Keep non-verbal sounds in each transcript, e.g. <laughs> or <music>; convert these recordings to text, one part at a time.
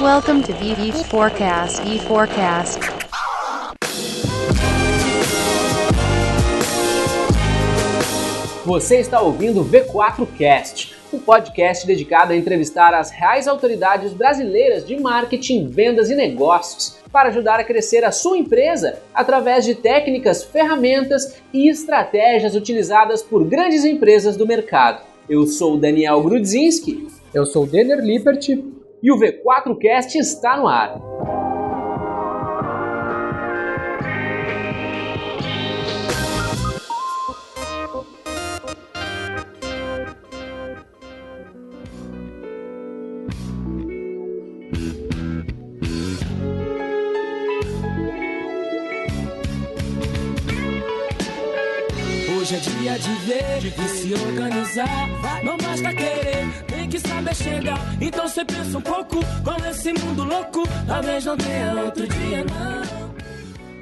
Welcome to VV Forecast. E Forecast. Você está ouvindo o V4Cast, um podcast dedicado a entrevistar as reais autoridades brasileiras de marketing, vendas e negócios para ajudar a crescer a sua empresa através de técnicas, ferramentas e estratégias utilizadas por grandes empresas do mercado. Eu sou o Daniel Grudzinski. Eu sou o Denner Liberty. E o V4Cast está no ar. Hoje é dia de ver se organizar. Não basta querer, tem que saber chegar. Então você pensa um pouco com esse mundo louco. Talvez não tenha outro dia, não.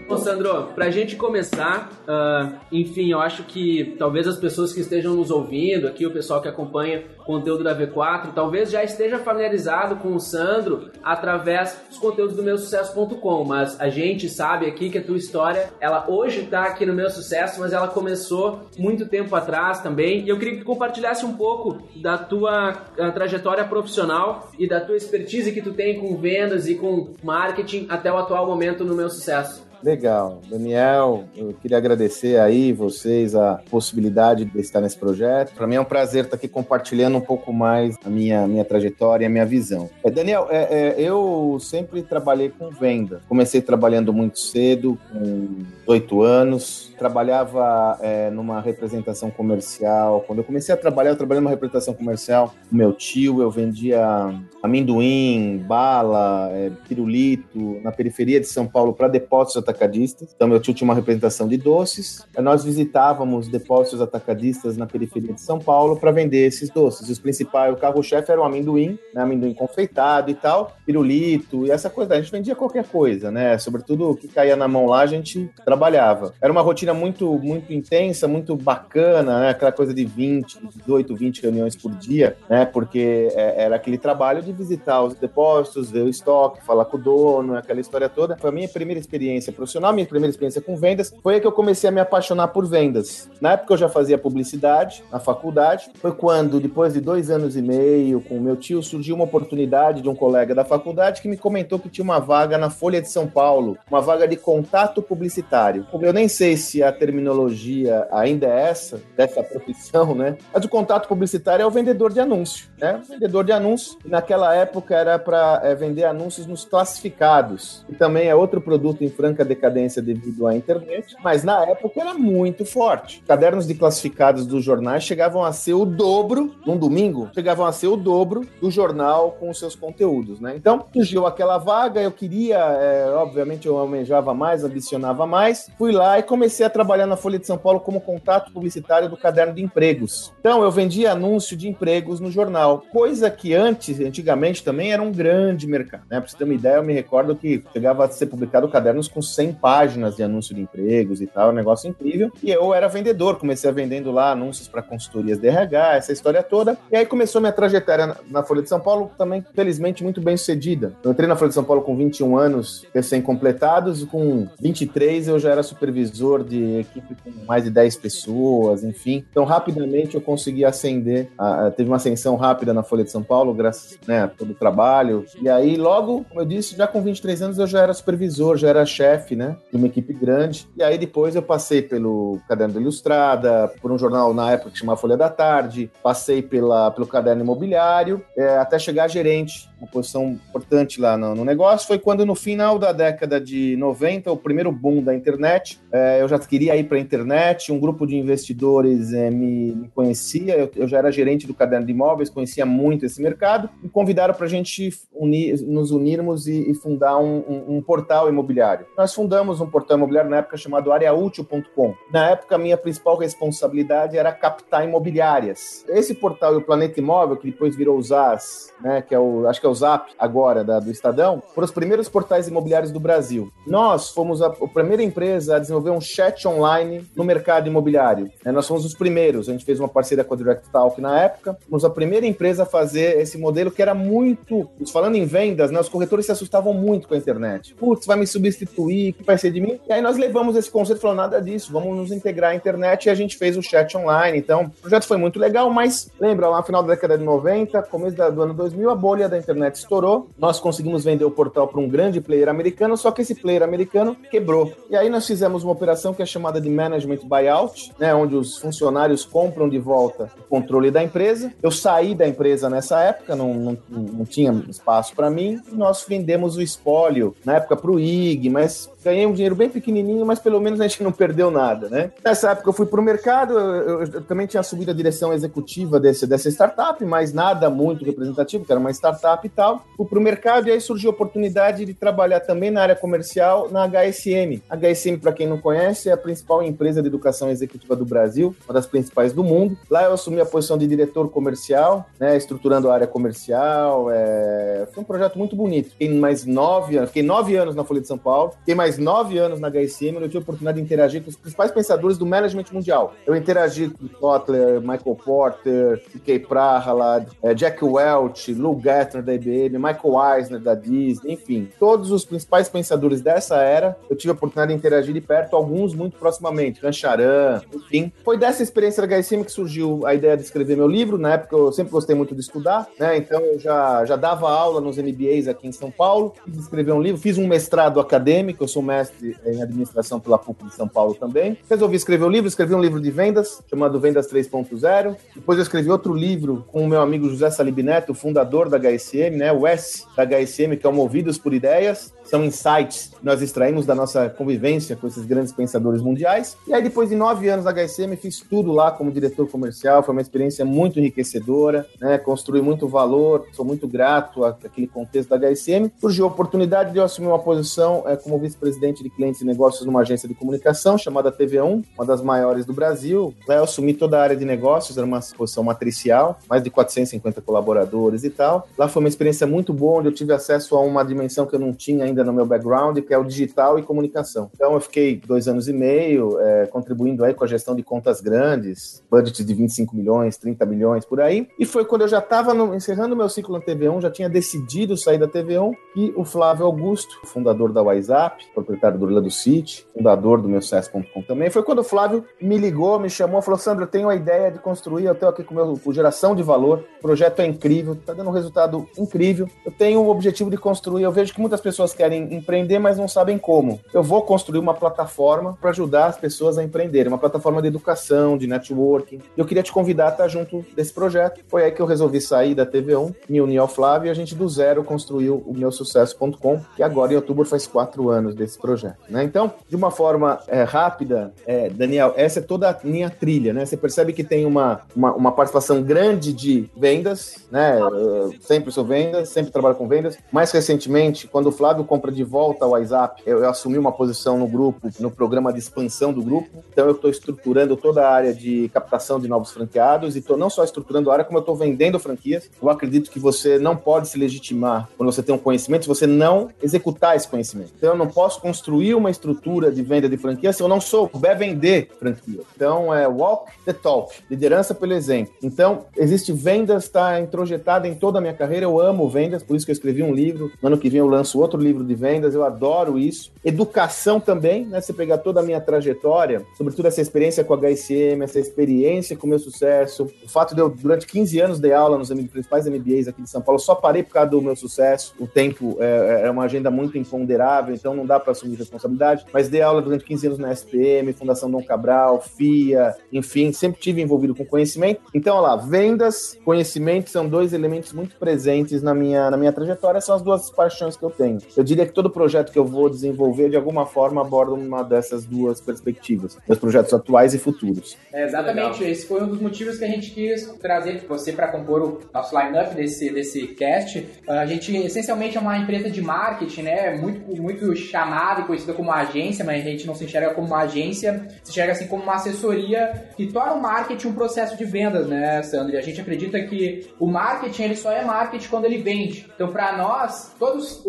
Ô Sandro, pra gente começar, uh, enfim, eu acho que talvez as pessoas que estejam nos ouvindo aqui, o pessoal que acompanha o conteúdo da V4, talvez já esteja familiarizado com o Sandro através dos conteúdos do meusucesso.com, mas a gente sabe aqui que a tua história, ela hoje tá aqui no Meu Sucesso, mas ela começou muito tempo atrás também, e eu queria que tu compartilhasse um pouco da tua uh, trajetória profissional e da tua expertise que tu tem com vendas e com marketing até o atual momento no Meu Sucesso. Legal. Daniel, eu queria agradecer aí vocês a possibilidade de estar nesse projeto. Para mim é um prazer estar aqui compartilhando um pouco mais a minha, minha trajetória e a minha visão. É, Daniel, é, é, eu sempre trabalhei com venda. Comecei trabalhando muito cedo, com oito anos. Trabalhava é, numa representação comercial. Quando eu comecei a trabalhar, eu trabalhei numa representação comercial com meu tio. Eu vendia amendoim, bala, é, pirulito na periferia de São Paulo para depósitos atacadistas. Então, meu tio tinha uma representação de doces. Nós visitávamos depósitos atacadistas na periferia de São Paulo para vender esses doces. Os principais, o carro-chefe era o amendoim, né, amendoim confeitado e tal, pirulito e essa coisa. A gente vendia qualquer coisa, né? Sobretudo o que caía na mão lá, a gente trabalhava. Era uma rotina muito, muito intensa, muito bacana, né? Aquela coisa de 20, 18, 20 reuniões por dia, né? Porque era aquele trabalho de visitar os depósitos, ver o estoque, falar com o dono, aquela história toda. Foi a minha primeira experiência profissional, minha primeira experiência com vendas, foi aí que eu comecei a me apaixonar por vendas. Na época eu já fazia publicidade na faculdade. Foi quando, depois de dois anos e meio, com meu tio, surgiu uma oportunidade de um colega da faculdade que me comentou que tinha uma vaga na Folha de São Paulo, uma vaga de contato publicitário. Eu nem sei se a terminologia ainda é essa, dessa profissão, né? Mas o contato publicitário é o vendedor de anúncio, né? O vendedor de anúncio. Naquela época era para é, vender anúncios nos classificados, e também é outro produto em franca decadência devido à internet, mas na época era muito forte. Cadernos de classificados dos jornais chegavam a ser o dobro, num domingo, chegavam a ser o dobro do jornal com os seus conteúdos, né? Então, surgiu aquela vaga, eu queria, é, obviamente eu almejava mais, ambicionava mais, fui lá e comecei a trabalhar na Folha de São Paulo como contato publicitário do caderno de empregos. Então, eu vendia anúncio de empregos no jornal, coisa que antes, antigamente também era um grande mercado, né? Pra você ter uma ideia, eu me recordo que chegava a ser publicado cadernos com 100 páginas de anúncio de empregos e tal, um negócio incrível. E eu era vendedor, comecei a vendendo lá anúncios para consultorias de RH, essa história toda. E aí começou minha trajetória na, Folha de São Paulo, também, felizmente, muito bem sucedida. Eu entrei na Folha de São Paulo com 21 anos recém-completados, com 23 eu já era supervisor de equipe com mais de 10 pessoas, enfim. Então, rapidamente eu consegui ascender, a, a, teve uma ascensão rápida na Folha de São Paulo, graças né, a todo o trabalho. E aí, logo, como eu disse, já com 23 anos eu já era supervisor, já era chefe, né, de uma equipe grande. E aí depois eu passei pelo Caderno da Ilustrada, por um jornal na época que chamava Folha da Tarde, passei pela, pelo Caderno Imobiliário, é, até chegar a gerente, uma posição importante lá no, no, negócio. Foi quando no final da década de 90, o primeiro boom da internet, é, eu já queria ir para a internet, um grupo de investidores é, me, me, conhecia, eu, eu, já era gerente do Caderno de Imóveis, conhecia muito esse mercado, me convidaram para a gente unir, nos unirmos e, e fundar um, um, um portal imobiliário. Nós fundamos um portal imobiliário na época chamado areaútil.com. Na época, minha principal responsabilidade era captar imobiliárias. Esse portal e o Planeta Imóvel, que depois virou o ZAS, né, que é o, acho que é o Zap agora da, do Estadão, foram os primeiros portais imobiliários do Brasil. Nós fomos a, a primeira empresa a desenvolver um chat online no mercado imobiliário. Né, nós fomos os primeiros. A gente fez uma parceria com a Direct Talk na época. Fomos a primeira empresa a fazer esse modelo que era muito, falando falando em vendas, né, os corretores se assustavam muito com a internet. Putz, vai me substituir, que vai ser de mim? E aí nós levamos esse conceito e falou nada disso, vamos nos integrar à internet e a gente fez o chat online. Então, o projeto foi muito legal, mas lembra, lá no final da década de 90, começo do ano 2000, a bolha da internet estourou. Nós conseguimos vender o portal para um grande player americano, só que esse player americano quebrou. E aí nós fizemos uma operação que é chamada de Management Buyout, né, onde os funcionários compram de volta o controle da empresa. Eu saí da empresa nessa época, não, não, não tinha espaço para mim, e nós vendemos o espólio, na época para o IG, mas ganhei um dinheiro bem pequenininho, mas pelo menos a gente não perdeu nada, né? Nessa época eu fui para o mercado, eu, eu, também tinha subido a direção executiva desse, dessa startup, mas nada muito representativo, que era uma startup e tal. Fui para o mercado e aí surgiu a oportunidade de trabalhar também na área comercial na HSM. HSM, para quem não conhece, é a principal empresa de educação executiva do Brasil, uma das principais do mundo. Lá eu assumi a posição de diretor comercial, né, estruturando a área comercial. É... Foi um projeto muito bonito. Fiquei mais nove anos, fiquei nove anos na Folha de São Paulo, fiquei mais nove anos na HSM, eu tive a oportunidade de interagir com os principais pensadores do management mundial. Eu interagi com Kotler, Michael Porter, C.K. Prahalad, eh, Jack Welch, Lou Gettner da IBM, Michael Eisner da Disney, enfim, todos os principais pensadores dessa era, eu tive a oportunidade de interagir de perto, alguns muito proximamente, Rancharan, enfim. Foi dessa experiência da HSM que surgiu a ideia de escrever meu livro, na época eu sempre gostei muito de estudar, né, então eu já, já dava aula nos MBAs aqui em São Paulo, fiz escrever um livro, fiz um mestrado acadêmico, eu sou mestre em administração pela PUC de São Paulo também. Resolvi escrever o um livro, escrevi um livro de vendas, chamado Vendas 3.0. Depois eu escrevi outro livro com o meu amigo José Salib Neto, fundador da HSM, né, o S da HSM, que é o Movidos por Ideias são insights que nós extraímos da nossa convivência com esses grandes pensadores mundiais. E aí, depois de nove anos da HSM, fiz tudo lá como diretor comercial. Foi uma experiência muito enriquecedora, né? Construí muito valor, sou muito grato àquele contexto da HSM. Surgiu a oportunidade de eu assumir uma posição é, como vice-presidente de clientes e negócios numa agência de comunicação chamada TV1, uma das maiores do Brasil. Lá eu assumi toda a área de negócios, era uma posição matricial, mais de 450 colaboradores e tal. Lá foi uma experiência muito boa, onde eu tive acesso a uma dimensão que eu não tinha ainda ainda no meu background, que é o digital e comunicação. Então, eu fiquei dois anos e meio é, contribuindo aí com a gestão de contas grandes, budget de 25 milhões, 30 milhões, por aí. E foi quando eu já estava encerrando meu ciclo na TV1, já tinha decidido sair da TV1, que o Flávio Augusto, fundador da WhatsApp, proprietário do Orlando City, fundador do meu SES.com também, foi quando o Flávio me ligou, me chamou, falou, Sandro, eu tenho a ideia de construir, eu tenho aqui com, meu, com geração de valor, o projeto é incrível, está dando um resultado incrível, eu tenho o objetivo de construir, eu vejo que muitas pessoas querem querem empreender, mas não sabem como. Eu vou construir uma plataforma para ajudar as pessoas a empreenderem, uma plataforma de educação, de networking. Eu queria te convidar a estar junto desse projeto. Foi aí que eu resolvi sair da TV1, me unir ao Flávio e a gente do zero construiu o meu sucesso.com, que agora em outubro faz quatro anos desse projeto. Né? Então, de uma forma é, rápida, é, Daniel, essa é toda a minha trilha. Né? Você percebe que tem uma, uma, uma participação grande de vendas, né? Eu sempre sou vendas, sempre trabalho com vendas. Mais recentemente, quando o Flávio compra de volta ao WhatsApp, eu, eu, assumi uma posição no grupo, no programa de expansão do grupo. Então eu estou estruturando toda a área de captação de novos franqueados e estou não só estruturando a área, como eu estou vendendo franquias. Eu acredito que você não pode se legitimar quando você tem um conhecimento se você não executar esse conhecimento. Então eu não posso construir uma estrutura de venda de franquia se eu não souber vender franquia. Então é walk the talk, liderança pelo exemplo. Então existe vendas, está introjetada em toda a minha carreira. Eu amo vendas, por isso que eu escrevi um livro. No ano que vem eu lanço outro livro de vendas, eu adoro isso. Educação também, né? Você pegar toda a minha trajetória, sobretudo essa experiência com a HSM, essa experiência com o meu sucesso, o fato de eu, durante 15 anos, de aula nos principais MBAs aqui de São Paulo, só parei por causa do meu sucesso. O tempo é, é uma agenda muito imponderável, então não dá para assumir responsabilidade, mas dei aula durante 15 anos na SPM, Fundação Dom Cabral, FIA, enfim, sempre tive envolvido com conhecimento. Então, olha lá, vendas, conhecimento são dois elementos muito presentes na minha, na minha trajetória, são as duas paixões que eu tenho. Eu que todo projeto que eu vou desenvolver, de alguma forma, aborda uma dessas duas perspectivas, meus projetos atuais e futuros. É, exatamente, Legal. esse foi um dos motivos que a gente quis trazer você para compor o nosso line-up desse, desse cast. A gente, essencialmente, é uma empresa de marketing, né? Muito, muito chamada e conhecida como agência, mas a gente não se enxerga como uma agência, se enxerga assim como uma assessoria que torna o marketing um processo de vendas, né, Sandra? A gente acredita que o marketing ele só é marketing quando ele vende. Então, para nós, todas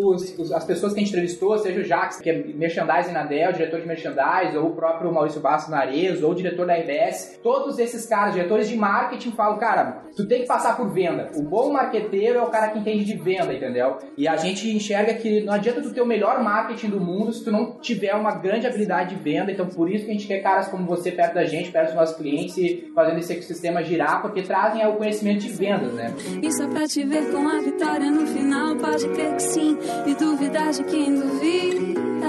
as pessoas que a gente entrevistou, seja o Jax, que é merchandising na Dell, diretor de merchandising, ou o próprio Maurício Bastos na Arezzo, ou o diretor da RBS, todos esses caras, diretores de marketing, falam, cara, tu tem que passar por venda. O bom marqueteiro é o cara que entende de venda, entendeu? E a gente enxerga que não adianta tu ter o melhor marketing do mundo se tu não tiver uma grande habilidade de venda. Então, por isso que a gente quer caras como você perto da gente, perto dos nossos clientes, fazendo esse ecossistema girar, porque trazem o conhecimento de vendas, né? Isso é pra te ver com a vitória no final, pode crer que sim, e duvidar de quem duvida.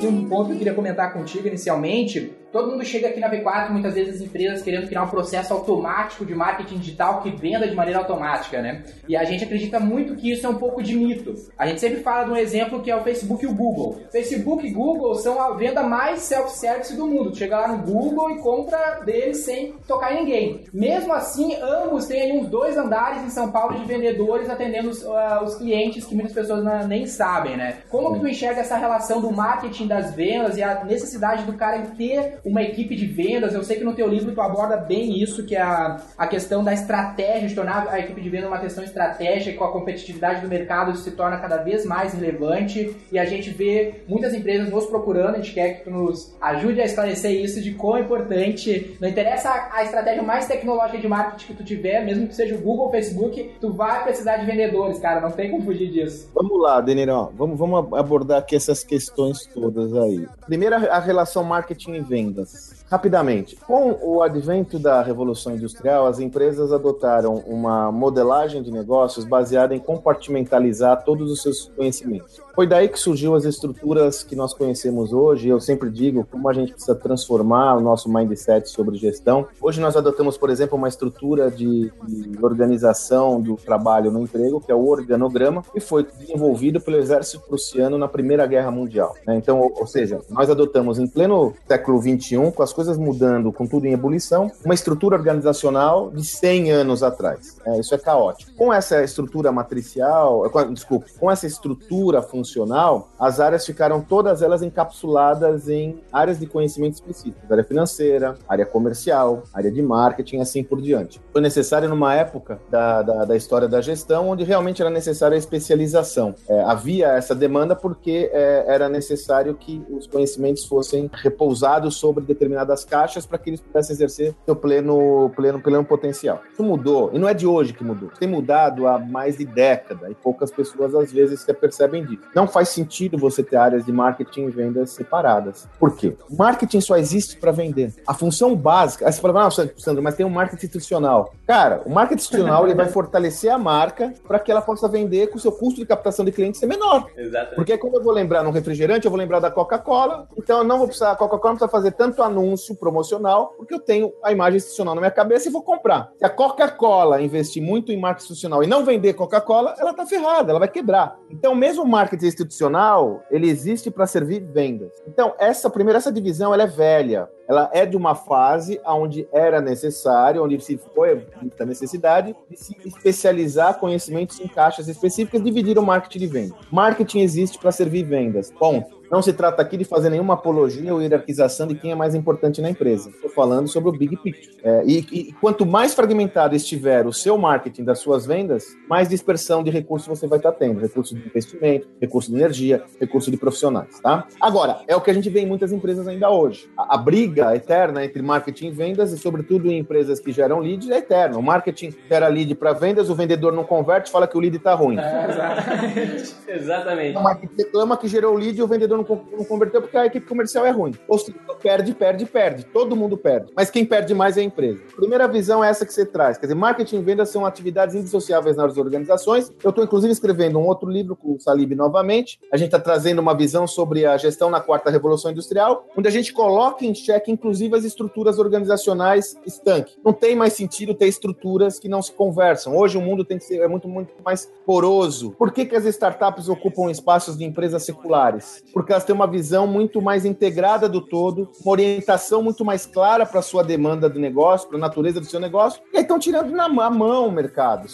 E um ponto que eu queria comentar contigo inicialmente Todo mundo chega aqui na V4, muitas vezes as empresas querendo criar um processo automático de marketing digital que venda de maneira automática, né? E a gente acredita muito que isso é um pouco de mito. A gente sempre fala de um exemplo que é o Facebook e o Google. Facebook e Google são a venda mais self-service do mundo. Tu chega lá no Google e compra deles sem tocar em ninguém. Mesmo assim, ambos têm uns dois andares em São Paulo de vendedores atendendo os, uh, os clientes que muitas pessoas não, nem sabem, né? Como que tu enxerga essa relação do marketing das vendas e a necessidade do cara ter uma equipe de vendas. Eu sei que no teu livro tu aborda bem isso, que é a, a questão da estratégia, de tornar a equipe de vendas uma questão estratégica, com a competitividade do mercado se torna cada vez mais relevante e a gente vê muitas empresas nos procurando, a gente quer que tu nos ajude a esclarecer isso de quão importante, não interessa a estratégia mais tecnológica de marketing que tu tiver, mesmo que seja o Google ou Facebook, tu vai precisar de vendedores, cara, não tem como fugir disso. Vamos lá, Denirão, vamos, vamos abordar aqui essas questões todas aí. Primeiro, a relação marketing e venda Rapidamente, com o advento da Revolução Industrial, as empresas adotaram uma modelagem de negócios baseada em compartimentalizar todos os seus conhecimentos. Foi daí que surgiu as estruturas que nós conhecemos hoje. Eu sempre digo como a gente precisa transformar o nosso mindset sobre gestão. Hoje nós adotamos, por exemplo, uma estrutura de, de organização do trabalho no emprego, que é o organograma, que foi desenvolvido pelo exército prussiano na Primeira Guerra Mundial. Né? Então, ou, ou seja, nós adotamos em pleno século XXI, com as coisas mudando, com tudo em ebulição, uma estrutura organizacional de 100 anos atrás. É, isso é caótico. Com essa estrutura matricial, desculpa, com essa estrutura funcional as áreas ficaram todas elas encapsuladas em áreas de conhecimento específicos, área financeira, área comercial, área de marketing, assim por diante. Foi necessário numa época da, da, da história da gestão onde realmente era necessária a especialização. É, havia essa demanda porque é, era necessário que os conhecimentos fossem repousados sobre determinadas caixas para que eles pudessem exercer seu pleno, pleno, pleno potencial. Isso mudou, e não é de hoje que mudou. Tem mudado há mais de década, e poucas pessoas às vezes se percebem disso. Não faz sentido você ter áreas de marketing e vendas separadas. Por quê? Marketing só existe para vender. A função básica. Aí você fala, não, Sandro, mas tem um marketing institucional. Cara, o marketing institucional ele vai fortalecer a marca para que ela possa vender com o seu custo de captação de clientes ser menor. Exatamente. Porque quando eu vou lembrar num refrigerante, eu vou lembrar da Coca-Cola. Então eu não vou precisar, a Coca-Cola não precisa fazer tanto anúncio promocional, porque eu tenho a imagem institucional na minha cabeça e vou comprar. Se a Coca-Cola investir muito em marketing institucional e não vender Coca-Cola, ela tá ferrada, ela vai quebrar. Então, mesmo o marketing institucional, ele existe para servir vendas. Então, essa primeira essa divisão, ela é velha. Ela é de uma fase onde era necessário, onde se foi a necessidade de se especializar conhecimentos em caixas específicas, dividir o marketing de venda. Marketing existe para servir vendas. Ponto. Não se trata aqui de fazer nenhuma apologia ou hierarquização de quem é mais importante na empresa. Estou falando sobre o big picture. É, e, e, quanto mais fragmentado estiver o seu marketing das suas vendas, mais dispersão de recursos você vai estar tendo. Recurso de investimento, recurso de energia, recurso de profissionais, tá? Agora, é o que a gente vê em muitas empresas ainda hoje. A, a briga eterna entre marketing e vendas, e sobretudo em empresas que geram leads, é eterna. O marketing gera lead para vendas, o vendedor não converte, fala que o lead está ruim. É, exatamente. <laughs> exatamente. O marketing reclama que gerou lead e o vendedor não, não converteu porque a equipe comercial é ruim. Ou seja, perde, perde, perde. Todo mundo perde. Mas quem perde mais é a empresa. Primeira visão é essa que você traz. Quer dizer, marketing e vendas são atividades indissociáveis nas organizações. Eu estou, inclusive, escrevendo um outro livro com o Salib novamente. A gente está trazendo uma visão sobre a gestão na quarta revolução industrial, onde a gente coloca em xeque, inclusive, as estruturas organizacionais estanque. Não tem mais sentido ter estruturas que não se conversam. Hoje o mundo tem que ser é muito, muito mais poroso. Por que, que as startups ocupam espaços de empresas seculares? Elas têm uma visão muito mais integrada do todo, uma orientação muito mais clara para a sua demanda do negócio, para a natureza do seu negócio, e aí estão tirando na mão o mercado.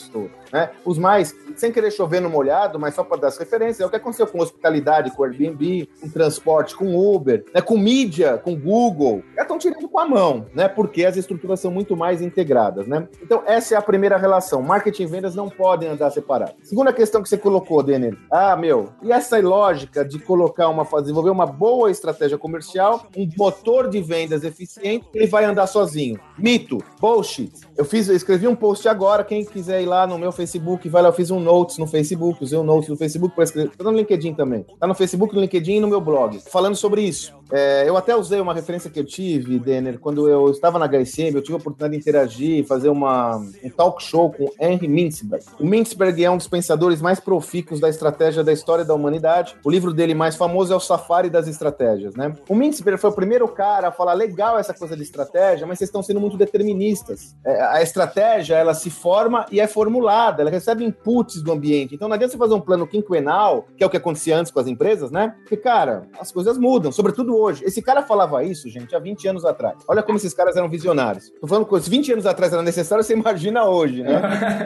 Né? Os mais sem querer chover no molhado, mas só para dar as referências, é o que aconteceu com hospitalidade, com Airbnb, com transporte, com Uber, né, com mídia, com Google. Já estão tirando com a mão, né? Porque as estruturas são muito mais integradas, né? Então, essa é a primeira relação. Marketing e vendas não podem andar separados. Segunda questão que você colocou, Denner. Ah, meu, e essa lógica de colocar uma, desenvolver uma boa estratégia comercial, um motor de vendas eficiente, ele vai andar sozinho. Mito, bullshit. Eu fiz, eu escrevi um post agora, quem quiser ir lá no meu Facebook, vai lá, eu fiz um notes no Facebook, usei um notes no Facebook para escrever, tá no LinkedIn também. Tá no Facebook, no LinkedIn e no meu blog, falando sobre isso. É, eu até usei uma referência que eu tive, Denner, quando eu estava na HSM, eu tive a oportunidade de interagir, fazer uma, um talk show com Henry Mintzberg. O Mintzberg é um dos pensadores mais profícuos da estratégia da história da humanidade. O livro dele mais famoso é o Safari das Estratégias, né? O Mintzberg foi o primeiro cara a falar legal essa coisa de estratégia, mas vocês estão sendo muito deterministas. É, a estratégia, ela se forma e é formulada, ela recebe inputs do ambiente. Então não adianta você fazer um plano quinquenal, que é o que acontecia antes com as empresas, né? Porque, cara, as coisas mudam, sobretudo hoje. Esse cara falava isso, gente, há 20 anos atrás. Olha como esses caras eram visionários. Tô falando que 20 anos atrás era necessário, você imagina hoje, né?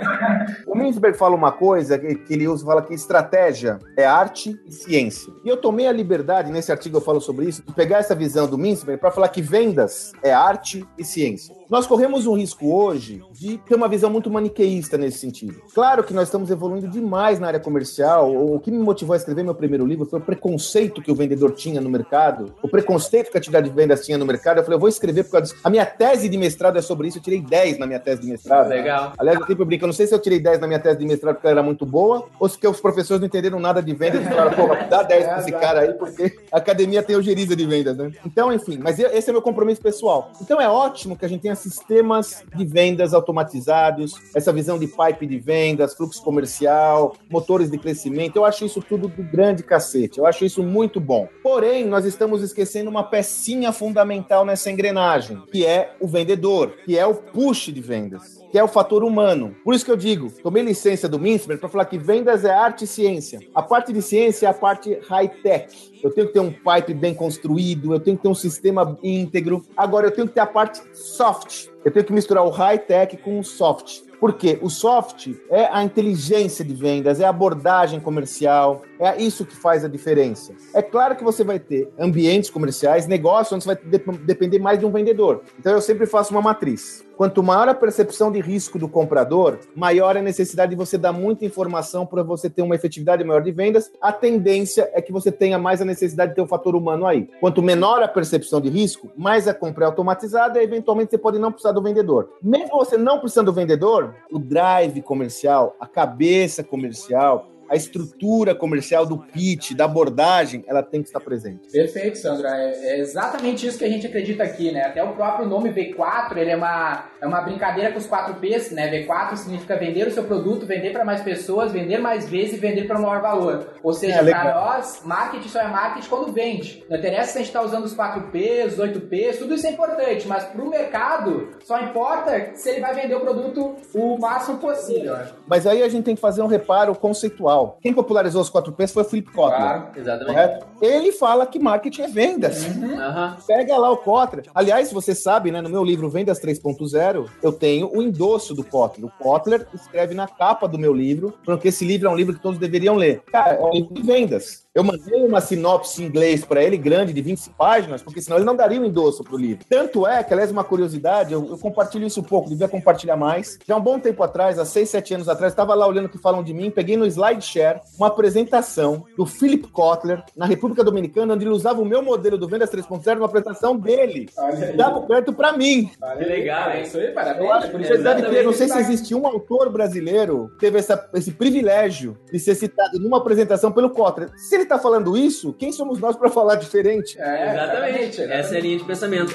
<laughs> o Mintzberg fala uma coisa que, que ele usa, fala que estratégia é arte e ciência. E eu tomei a liberdade, nesse artigo eu falo sobre isso, de pegar essa visão do Mintzberg para falar que vendas é arte e ciência. Nós corremos um risco hoje de ter uma visão muito maniqueísta nesse sentido. Claro que nós estamos evoluindo demais na área comercial. O que me motivou a escrever meu primeiro livro foi o preconceito que o vendedor tinha no mercado, o preconceito que a atividade de vendas tinha no mercado. Eu falei, eu vou escrever por causa disso. A minha tese de mestrado é sobre isso. Eu tirei 10 na minha tese de mestrado. Legal. Aliás, eu sempre brinco, eu não sei se eu tirei 10 na minha tese de mestrado porque ela era muito boa ou se os professores não entenderam nada de vendas e falaram, pô, dá 10 pra esse cara aí, porque a academia tem ojeriza de vendas, né? Então, enfim, mas esse é meu compromisso pessoal. Então é ótimo que a gente tenha sistemas de vendas automatizados, essa visão de pipe de vendas, fluxo comercial, motores de crescimento. Eu acho isso tudo do grande cacete. Eu acho isso muito bom. Porém, nós estamos esquecendo uma pecinha fundamental nessa engrenagem, que é o vendedor, que é o push de vendas que é o fator humano. Por isso que eu digo, tomei licença do Mintzberg para falar que vendas é arte e ciência. A parte de ciência é a parte high-tech. Eu tenho que ter um pipe bem construído, eu tenho que ter um sistema íntegro. Agora, eu tenho que ter a parte soft. Eu tenho que misturar o high-tech com o soft. Porque o soft é a inteligência de vendas, é a abordagem comercial, é isso que faz a diferença. É claro que você vai ter ambientes comerciais, negócios onde você vai depender mais de um vendedor. Então eu sempre faço uma matriz. Quanto maior a percepção de risco do comprador, maior a necessidade de você dar muita informação para você ter uma efetividade maior de vendas. A tendência é que você tenha mais a necessidade de ter o um fator humano aí. Quanto menor a percepção de risco, mais a compra é automatizada e eventualmente você pode não precisar do vendedor. Mesmo você não precisando do vendedor, o drive comercial, a cabeça comercial, a estrutura comercial do pitch, da abordagem, ela tem que estar presente. Perfeito, Sandra. É, é, exatamente isso que a gente acredita aqui, né? Até o próprio nome V4, ele é uma, é uma brincadeira com os 4 P's, né? V4 significa vender o seu produto, vender para mais pessoas, vender mais vezes e vender para maior valor. Ou seja, é, para nós, marketing só é marketing quando vende. Não interessa se a gente está usando os 4 P's, os 8 P's, tudo isso é importante, mas para o mercado só importa se ele vai vender o produto o máximo possível. Mas aí a gente tem que fazer um reparo conceitual quem popularizou os 4Ps foi o Philip Kotler. Claro, exatamente. Correto? Ele fala que marketing é vendas. Uhum. Pega lá o Kotler. Aliás, você sabe, né, no meu livro Vendas 3.0, eu tenho o endosso do Kotler. O Kotler escreve na capa do meu livro, porque esse livro é um livro que todos deveriam ler. Cara, é um livro de vendas. Eu mandei uma sinopse em inglês para ele, grande, de 20 páginas, porque senão ele não daria o um endosso pro livro. Tanto é que, aliás, uma curiosidade, eu, eu, compartilho isso um pouco, devia compartilhar mais. Já um bom tempo atrás, há 6, 7 anos atrás, estava lá olhando o que falam de mim, peguei no SlideShare uma apresentação do Philip Kotler na República Dominicana, onde ele usava o meu modelo do Vendas 3.0, uma apresentação dele. Dava perto para mim. Que legal, é isso aí, parabéns. Eu acho, isso deve ter, não sei se existe um autor brasileiro que teve essa, esse privilégio de ser citado numa apresentação pelo Kotler. Se ele está falando isso, quem somos nós para falar diferente? É, exatamente. Essa é a linha de pensamento.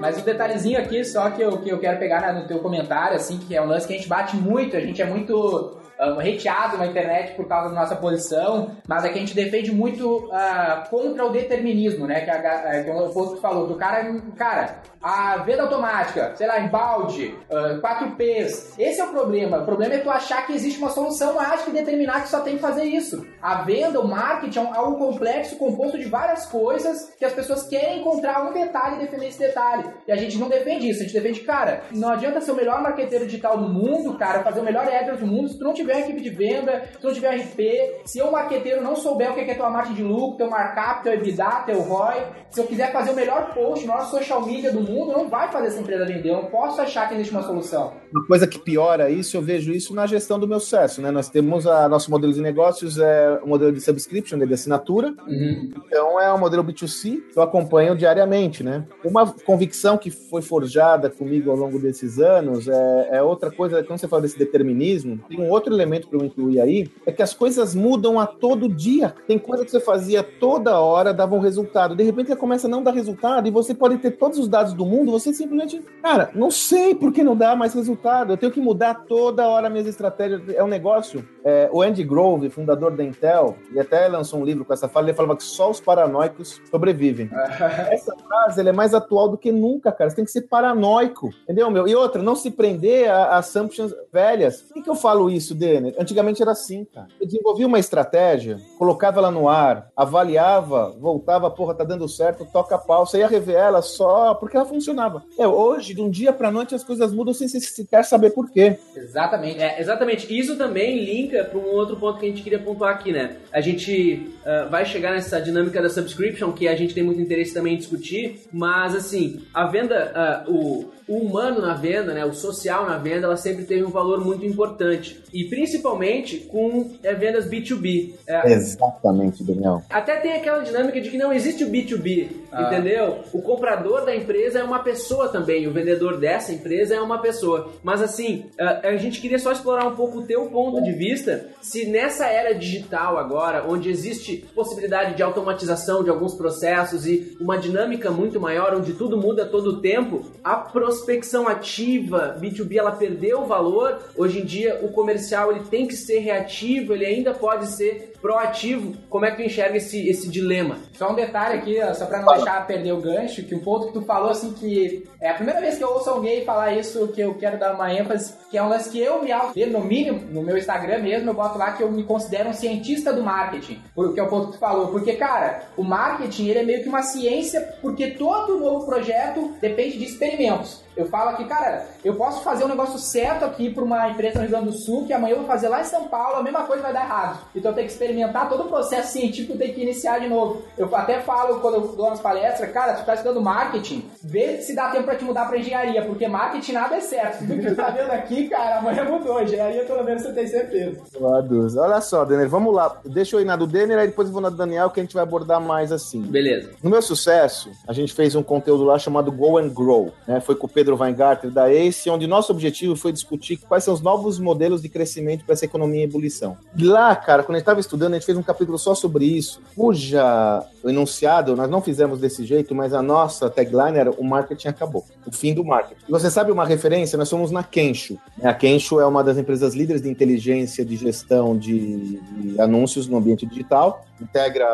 Mas um detalhezinho aqui, só que eu, que eu quero pegar no teu comentário, assim, que é um lance que a gente bate muito, a gente é muito uh, hateado na internet por causa da nossa posição, mas é que a gente defende muito uh, contra o determinismo, né? Que, a, que o posto falou, que o cara, cara, a venda automática, sei lá, em balde, uh, 4Ps, esse é o problema. O problema é tu achar que existe uma solução mágica e determinar que só tem que fazer isso. A venda, o marketing é algo complexo, composto de várias coisas que as pessoas querem encontrar um detalhe e defender esse detalhe. E a gente não defende isso, a gente defende, cara, não adianta ser o melhor marqueteiro digital do mundo, cara, fazer o melhor AdWords do mundo, se tu não tiver uma equipe de venda, se não tiver RP, se eu, marqueteiro, não souber o que é tua margem de lucro, teu markup, teu EBITDA, teu ROI, se eu quiser fazer o melhor post, o melhor social media do mundo, não vai fazer essa empresa vender. Eu não posso achar que existe uma solução. Uma coisa que piora isso, eu vejo isso na gestão do meu sucesso, né? Nós temos a nosso modelo de negócios, é o modelo de subscription, né, de assinatura. Uhum. Então é um modelo B2C que eu acompanho diariamente, né? Uma convicção que foi forjada comigo ao longo desses anos é, é outra coisa, quando você fala desse determinismo, tem um outro elemento para eu incluir aí, é que as coisas mudam a todo dia. Tem coisa que você fazia toda hora, dava um resultado. De repente, ela começa a não dar resultado e você pode ter todos os dados do mundo, você simplesmente, cara, não sei por que não dá mais resultado. Eu tenho que mudar toda hora minhas estratégias. É um negócio. É, o Andy Grove, fundador da Intel, ele até lançou um livro com essa fala, ele falava que só os paranoicos sobrevivem. <laughs> essa frase é mais atual do que nunca, cara. Você tem que ser paranoico, entendeu, meu? E outra, não se prender a, assumptions velhas. Por que, que eu falo isso, Denner? Antigamente era assim, cara. Eu desenvolvia uma estratégia, colocava ela no ar, avaliava, voltava, porra, tá dando certo, toca a pau. Você ia rever ela só porque ela funcionava. É, hoje, de um dia pra noite, as coisas mudam sem sequer saber por quê. Exatamente. É, exatamente. Isso também linka para um outro ponto que a gente queria pontuar aqui, né? A gente uh, vai chegar nessa dinâmica da subscription, que a gente tem muito interesse também em discutir, mas assim, a venda, uh, o, o humano na venda, né, o social na venda, ela sempre teve um valor muito importante. E principalmente com é, vendas B2B. É, Exatamente, Daniel. Até tem aquela dinâmica de que não existe o B2B, ah. entendeu? O comprador da empresa é uma pessoa também, o vendedor dessa empresa é uma pessoa. Mas assim, a, a gente queria só explorar um pouco o teu ponto de vista, se nessa era digital agora, onde existe possibilidade de automatização de alguns processos e uma dinâmica muito maior, onde tudo muda todo o tempo, a prospecção ativa B2B ela perdeu o valor. Hoje em dia o comercial ele tem que ser reativo, ele ainda pode ser proativo. Como é que tu enxerga esse, esse dilema? Só um detalhe aqui, só para não deixar perder o gancho, que um ponto que tu falou assim que é a primeira vez que eu ouço alguém falar isso que eu quero dar uma ênfase, que é um lance que eu me auto, no mínimo, no meu Instagram mesmo, eu boto lá que eu me considero um cientista do marketing, porque é o ponto que tu falou, porque cara, o marketing ele é meio que uma ciência, porque todo novo projeto depende de experimentos. Eu falo aqui, cara, eu posso fazer um negócio certo aqui para uma empresa no Rio Grande do Sul, que amanhã eu vou fazer lá em São Paulo, a mesma coisa vai dar errado. Então eu tenho que experimentar todo o processo científico, tem que iniciar de novo. Eu até falo quando eu dou umas palestras, cara, tu tá estudando marketing, vê se dá tempo para te mudar para engenharia, porque marketing nada é certo. Tudo que tu tá vendo aqui, cara, amanhã mudou. Engenharia pelo menos você tem certeza. Olha só, Denner, vamos lá. Deixa eu ir na do Denner, aí depois eu vou na do Daniel, que a gente vai abordar mais assim. Beleza. No meu sucesso, a gente fez um conteúdo lá chamado Go and Grow, né? Foi com o Pedro Weingarten da ACE, onde nosso objetivo foi discutir quais são os novos modelos de crescimento para essa economia em ebulição. Lá, cara, quando a gente estava estudando, a gente fez um capítulo só sobre isso, cuja enunciado nós não fizemos desse jeito, mas a nossa tagline era o marketing acabou, o fim do marketing. E você sabe uma referência? Nós somos na Kensho. A Kensho é uma das empresas líderes de inteligência de gestão de, de anúncios no ambiente digital, integra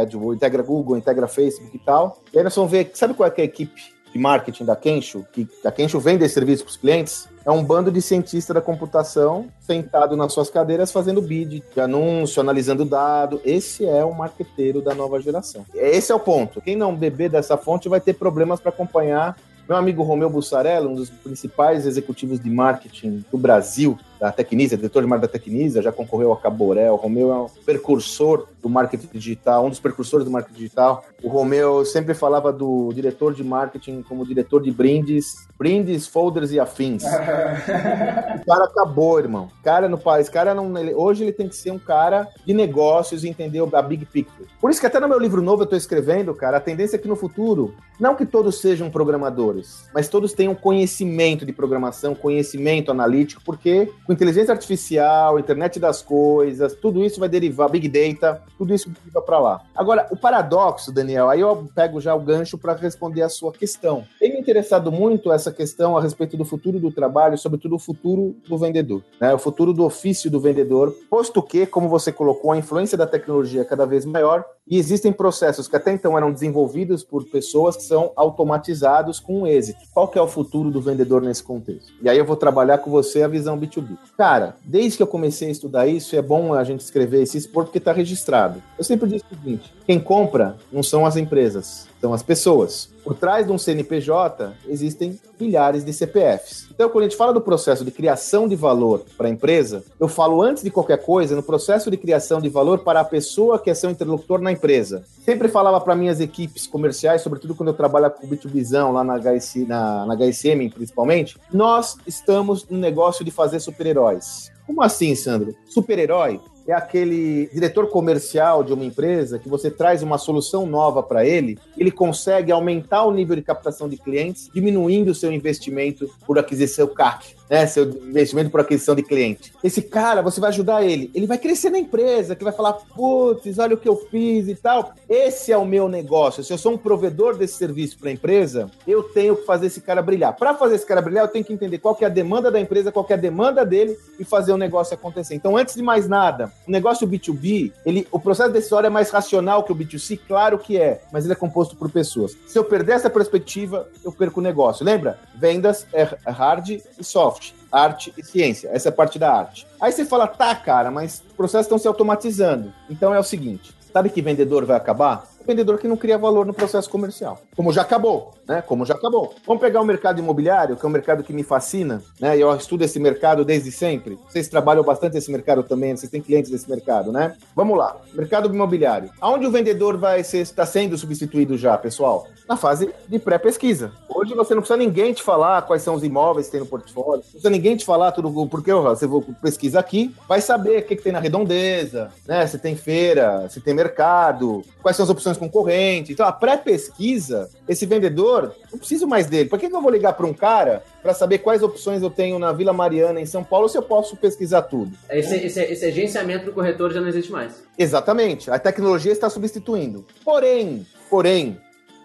AdWords, integra Google, integra Facebook e tal. E aí nós vamos ver, sabe qual é, é a equipe de marketing da Kensho, que a Kensho vende esse serviço para os clientes, é um bando de cientistas da computação sentado nas suas cadeiras fazendo bid de anúncio, analisando dado. Esse é o marqueteiro da nova geração. Esse é o ponto. Quem não beber dessa fonte vai ter problemas para acompanhar. Meu amigo Romeu Bussarello, um dos principais executivos de marketing do Brasil, da Tecnisa, diretor de marketing da Tecnisa, já concorreu a Caboré. O Romeu é um precursor do marketing digital, um dos precursores do marketing digital. O Romeu sempre falava do diretor de marketing como diretor de brindes, brindes, folders e afins. <laughs> o cara acabou, irmão. Cara no país, cara não, ele, hoje ele tem que ser um cara de negócios e entender a big picture. Por isso que até no meu livro novo eu estou escrevendo, cara, a tendência é que no futuro, não que todos sejam programadores, mas todos tenham conhecimento de programação, conhecimento analítico, porque com inteligência artificial, internet das coisas, tudo isso vai derivar, big data, tudo isso deriva para lá. Agora, o paradoxo, Daniel, aí eu pego já o gancho para responder a sua questão. Tem interessado muito essa questão a respeito do futuro do trabalho, sobretudo o futuro do vendedor, né? o futuro do ofício do vendedor, posto que, como você colocou, a influência da tecnologia é cada vez maior e existem processos que até então eram desenvolvidos por pessoas que são automatizados com êxito. Qual que é o futuro do vendedor nesse contexto? E aí eu vou trabalhar com você a visão B2B. Cara, desde que eu comecei a estudar isso, é bom a gente escrever esse expor porque está registrado. Eu sempre disse o seguinte: quem compra não são as empresas, são as pessoas. Por trás de um CNPJ existem milhares de CPFs. Então, quando a gente fala do processo de criação de valor para a empresa, eu falo antes de qualquer coisa no processo de criação de valor para a pessoa que é seu interlocutor na empresa. Sempre falava para minhas equipes comerciais, sobretudo quando eu trabalho com o B2Bizão lá na, HC, na, na HSM principalmente, nós estamos no negócio de fazer super-heróis. Como assim, Sandro? Super-herói é aquele diretor comercial de uma empresa que você traz uma solução nova para ele, ele consegue aumentar o nível de captação de clientes, diminuindo o seu investimento por aquisição CAC né, seu investimento por aquisição de cliente. Esse cara, você vai ajudar ele. Ele vai crescer na empresa, que vai falar, putz, olha o que eu fiz e tal. Esse é o meu negócio. Se eu sou um provedor desse serviço para a empresa, eu tenho que fazer esse cara brilhar. Para fazer esse cara brilhar, eu tenho que entender qual que é a demanda da empresa, qual que é a demanda dele e fazer o negócio acontecer. Então, antes de mais nada, o negócio B2B, ele, o processo decisório é mais racional que o B2C, claro que é, mas ele é composto por pessoas. Se eu perder essa perspectiva, eu perco o negócio. Lembra? Vendas é hard e soft soft, arte e ciência. Essa é a parte da arte. Aí você fala, tá, cara, mas os processos estão se automatizando. Então é o seguinte: sabe que vendedor vai acabar? Vendedor que não cria valor no processo comercial. Como já acabou, né? Como já acabou. Vamos pegar o mercado imobiliário, que é um mercado que me fascina, né? Eu estudo esse mercado desde sempre. Vocês trabalham bastante nesse mercado também, vocês têm clientes desse mercado, né? Vamos lá. Mercado imobiliário. Aonde o vendedor vai ser, está sendo substituído já, pessoal? Na fase de pré-pesquisa. Hoje você não precisa ninguém te falar quais são os imóveis que tem no portfólio, não precisa ninguém te falar tudo, porque você pesquisa aqui, vai saber o que, que tem na redondeza, né? Se tem feira, se tem mercado, quais são as opções concorrentes. Então, a pré-pesquisa, esse vendedor, não preciso mais dele. Por que, que eu vou ligar para um cara para saber quais opções eu tenho na Vila Mariana, em São Paulo, se eu posso pesquisar tudo? Esse, esse, esse agenciamento do corretor já não existe mais. Exatamente. A tecnologia está substituindo. Porém, porém,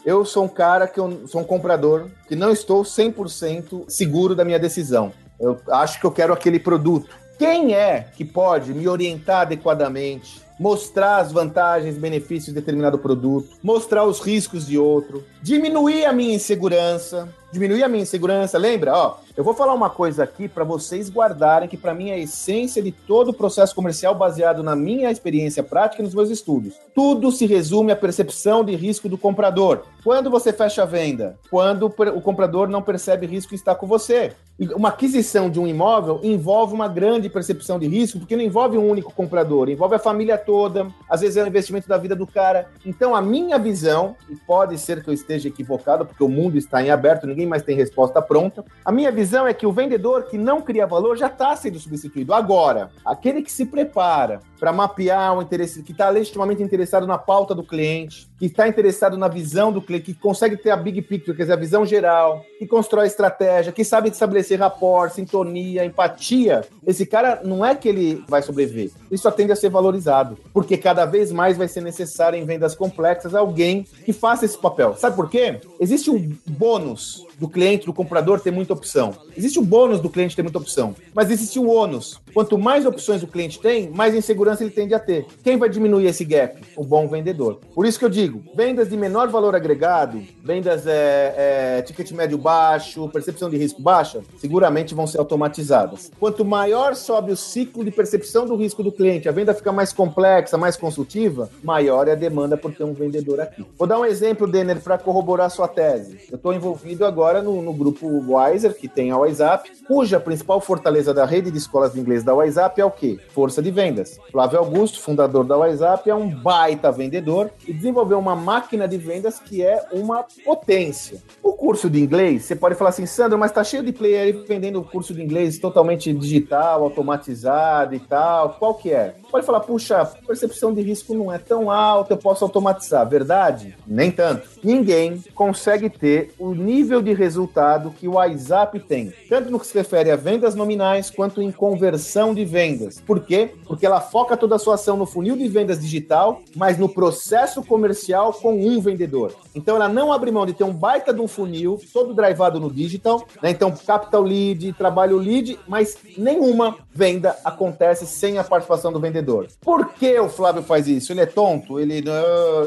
eu sou um cara que eu sou um comprador que não estou 100% seguro da minha decisão. Eu acho que eu quero aquele produto. Quem é que pode me orientar adequadamente, mostrar as vantagens, benefícios de determinado produto, mostrar os riscos de outro, diminuir a minha insegurança, diminuir a minha insegurança. Lembra, ó, eu vou falar uma coisa aqui para vocês guardarem que para mim é a essência de todo o processo comercial baseado na minha experiência prática e nos meus estudos. Tudo se resume à percepção de risco do comprador. Quando você fecha a venda? Quando o comprador não percebe risco em estar com você. Uma aquisição de um imóvel envolve uma grande percepção de risco, porque não envolve um único comprador, envolve a família toda, às vezes é o investimento da vida do cara. Então, a minha visão, e pode ser que eu esteja equivocado, porque o mundo está em aberto, ninguém mais tem resposta pronta. A minha visão é que o vendedor que não cria valor já está sendo substituído. Agora, aquele que se prepara para mapear o interesse, que está legitimamente interessado na pauta do cliente, que está interessado na visão do cliente, que consegue ter a big picture, quer dizer, a visão geral, que constrói estratégia, que sabe estabelecer rapport, sintonia, empatia, esse cara não é que ele vai sobreviver, só tende a ser valorizado, porque cada vez mais vai ser necessário em vendas complexas alguém que faça esse papel. Sabe por quê? Existe um bônus do cliente, do comprador ter muita opção. Existe o bônus do cliente ter muita opção, mas existe o ônus. Quanto mais opções o cliente tem, mais insegurança ele tende a ter. Quem vai diminuir esse gap? O bom vendedor. Por isso que eu digo, vendas de menor valor agregado, vendas é, é, ticket médio baixo, percepção de risco baixa, seguramente vão ser automatizadas. Quanto maior sobe o ciclo de percepção do risco do cliente, a venda fica mais complexa, mais consultiva, maior é a demanda por ter um vendedor aqui. Vou dar um exemplo, Denner, para corroborar sua tese. Eu estou envolvido agora no, no grupo Wiser, que tem a WhatsApp, cuja principal fortaleza da rede de escolas de inglês da WhatsApp é o quê? Força de vendas. Flávio Augusto, fundador da WhatsApp, é um baita vendedor e desenvolveu uma máquina de vendas que é uma potência. O curso de inglês, você pode falar assim, Sandro, mas tá cheio de player aí vendendo curso de inglês totalmente digital, automatizado e tal. Qual que é? Pode falar, puxa, a percepção de risco não é tão alta, eu posso automatizar. Verdade? Nem tanto. Ninguém consegue ter o nível de resultado que o WhatsApp tem, tanto no que se refere a vendas nominais quanto em conversão de vendas. Por quê? Porque ela foca toda a sua ação no funil de vendas digital, mas no processo comercial com um vendedor. Então ela não abre mão de ter um baita de um funil, todo drivado no digital, né? Então, capital lead, trabalho lead, mas nenhuma venda acontece sem a participação do vendedor. Por que o Flávio faz isso? Ele é tonto? Ele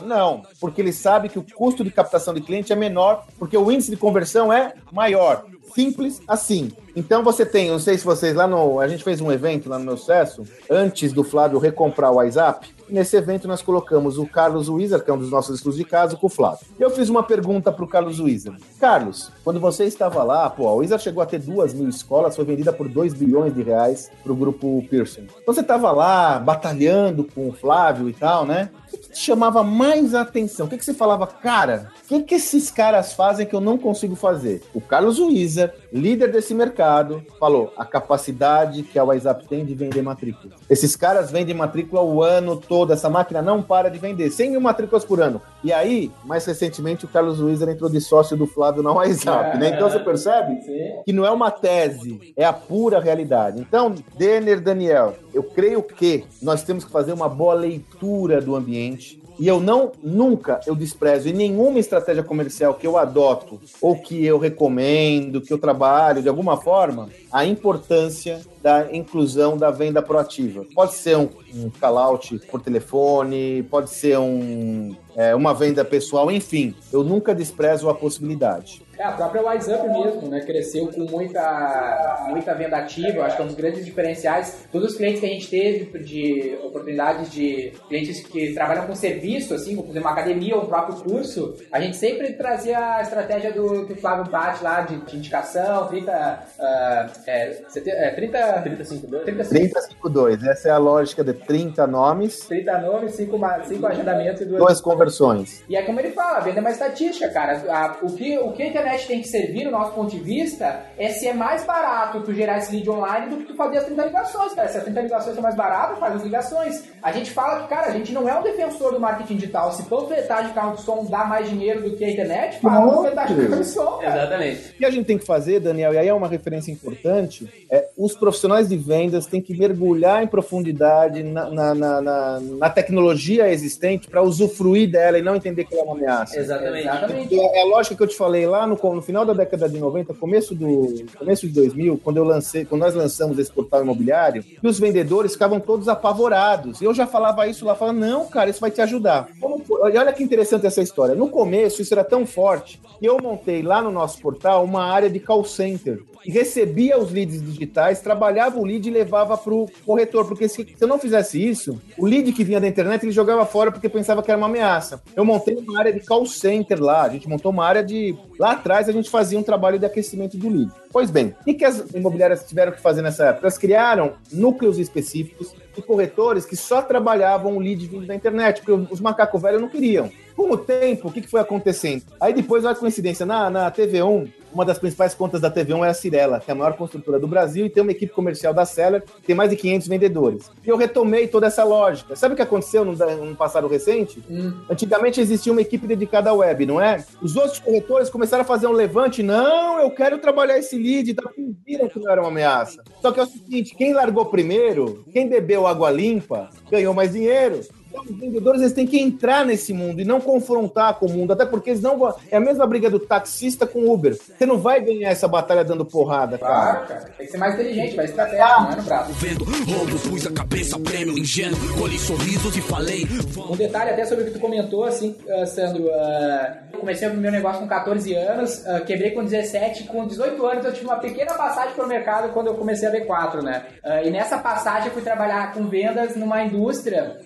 não, porque ele sabe que o custo de captação de cliente é menor, porque o índice de conversão é maior. Simples assim. Então você tem, não sei se vocês lá no. A gente fez um evento lá no meu sucesso, antes do Flávio recomprar o WhatsApp. Nesse evento nós colocamos o Carlos Wizard, que é um dos nossos exclusivos de casa, com o Flávio. Eu fiz uma pergunta para o Carlos Wizard. Carlos, quando você estava lá, pô, a Wizard chegou a ter duas mil escolas, foi vendida por 2 bilhões de reais para o grupo Pearson. Você estava lá batalhando com o Flávio e tal, né? Chamava mais atenção? O que, que você falava, cara, o que, que esses caras fazem que eu não consigo fazer? O Carlos Wizard, líder desse mercado, falou a capacidade que a WhatsApp tem de vender matrícula. Esses caras vendem matrícula o ano todo, essa máquina não para de vender, 100 mil matrículas por ano. E aí, mais recentemente, o Carlos Wizard entrou de sócio do Flávio na WhatsApp, né? Então você percebe que não é uma tese, é a pura realidade. Então, Denner Daniel, eu creio que nós temos que fazer uma boa leitura do ambiente, e eu não, nunca eu desprezo em nenhuma estratégia comercial que eu adoto ou que eu recomendo, que eu trabalho de alguma forma, a importância da inclusão da venda proativa. Pode ser um, um call-out por telefone, pode ser um, é, uma venda pessoal, enfim, eu nunca desprezo a possibilidade. É, a própria WhatsApp mesmo, né? Cresceu com muita, muita venda ativa, acho que é um dos grandes diferenciais. Todos os clientes que a gente teve de oportunidades de clientes que trabalham com serviço, assim, como por exemplo, uma academia ou um próprio curso, a gente sempre trazia a estratégia do que o Flávio bate lá de, de indicação, 30, uh, é, é, 30 3052? 3052, essa é a lógica de 30 nomes. 30 nomes, 5, cinco agendamentos e duas... duas conversões. E é como ele fala, venda é uma estatística, cara. A, o, que, o que a internet tem que servir, no nosso ponto de vista, é se é mais barato tu gerar esse lead online do que tu fazer as 30 ligações, cara. Se as 30 ligações são mais baratas, faz as ligações. A gente fala que, cara, a gente não é um defensor do marketing digital. Se panfletagem de carro de som dá mais dinheiro do que a internet, fala panfletagem de carro de som, cara. Exatamente. O que a gente tem que fazer, Daniel, e aí é uma referência importante, é os profissionais de vendas têm que mergulhar em profundidade na, na, na, na, na tecnologia existente para usufruir dela e não entender que ela é uma ameaça. Exatamente. Exatamente. É é a lógica que eu te falei lá no, no final da década de 90, começo do começo de 2000, quando eu lancei, quando nós lançamos esse portal imobiliário, e os vendedores ficavam todos apavorados. Eu já falava isso lá, falando, não, cara, isso vai te ajudar. Como? E olha que interessante essa história. No começo, isso era tão forte que eu montei lá no nosso portal uma área de call center e recebia os leads digitais, trabalhava o lead e levava para o corretor, porque se, se eu não fizesse isso, o lead que vinha da internet ele jogava fora porque pensava que era uma ameaça. Eu montei uma área de call center lá, a gente montou uma área de. Lá atrás a gente fazia um trabalho de aquecimento do lead. Pois bem, o que, as imobiliárias tiveram que fazer nessa época? Elas criaram núcleos específicos de corretores que só trabalhavam o lead vindo da internet, porque os macacos velhos não queriam. Com o tempo, o que, que foi acontecendo? Aí depois, olha a coincidência, na, na TV1, uma das principais contas da TV1 é a Cirela, que é a maior construtora do Brasil e tem uma equipe comercial da Seller, que tem mais de 500 vendedores. E eu retomei toda essa lógica. Sabe o que aconteceu no, no passado recente? Antigamente existia uma equipe dedicada à web, não é? Os outros corretores começaram a fazer um levante, não, eu quero trabalhar esse lead, tá? viram que não era uma ameaça. Só que é o seguinte, quem largou primeiro, quem bebeu água limpa, ganhou mais dinheiro. Então, os vendedores eles têm que entrar nesse mundo e não confrontar com o mundo, até porque eles não vão. É a mesma briga do taxista com o Uber. Você não vai ganhar essa batalha dando porrada, cara. Claro, cara. Tem que ser mais inteligente, vai estratégia, não é no braço. Vendo roubo, pus a cabeça, prêmio ingênuo, colhi sorrisos e falei. Um detalhe até sobre o que tu comentou, assim, ah, Sandro. ah, eu comecei o meu negócio com 14 anos, ah, quebrei com 17, com 18 anos eu tive uma pequena passagem pro mercado quando eu comecei a B4, né? Ah, e nessa passagem eu fui trabalhar com vendas numa indústria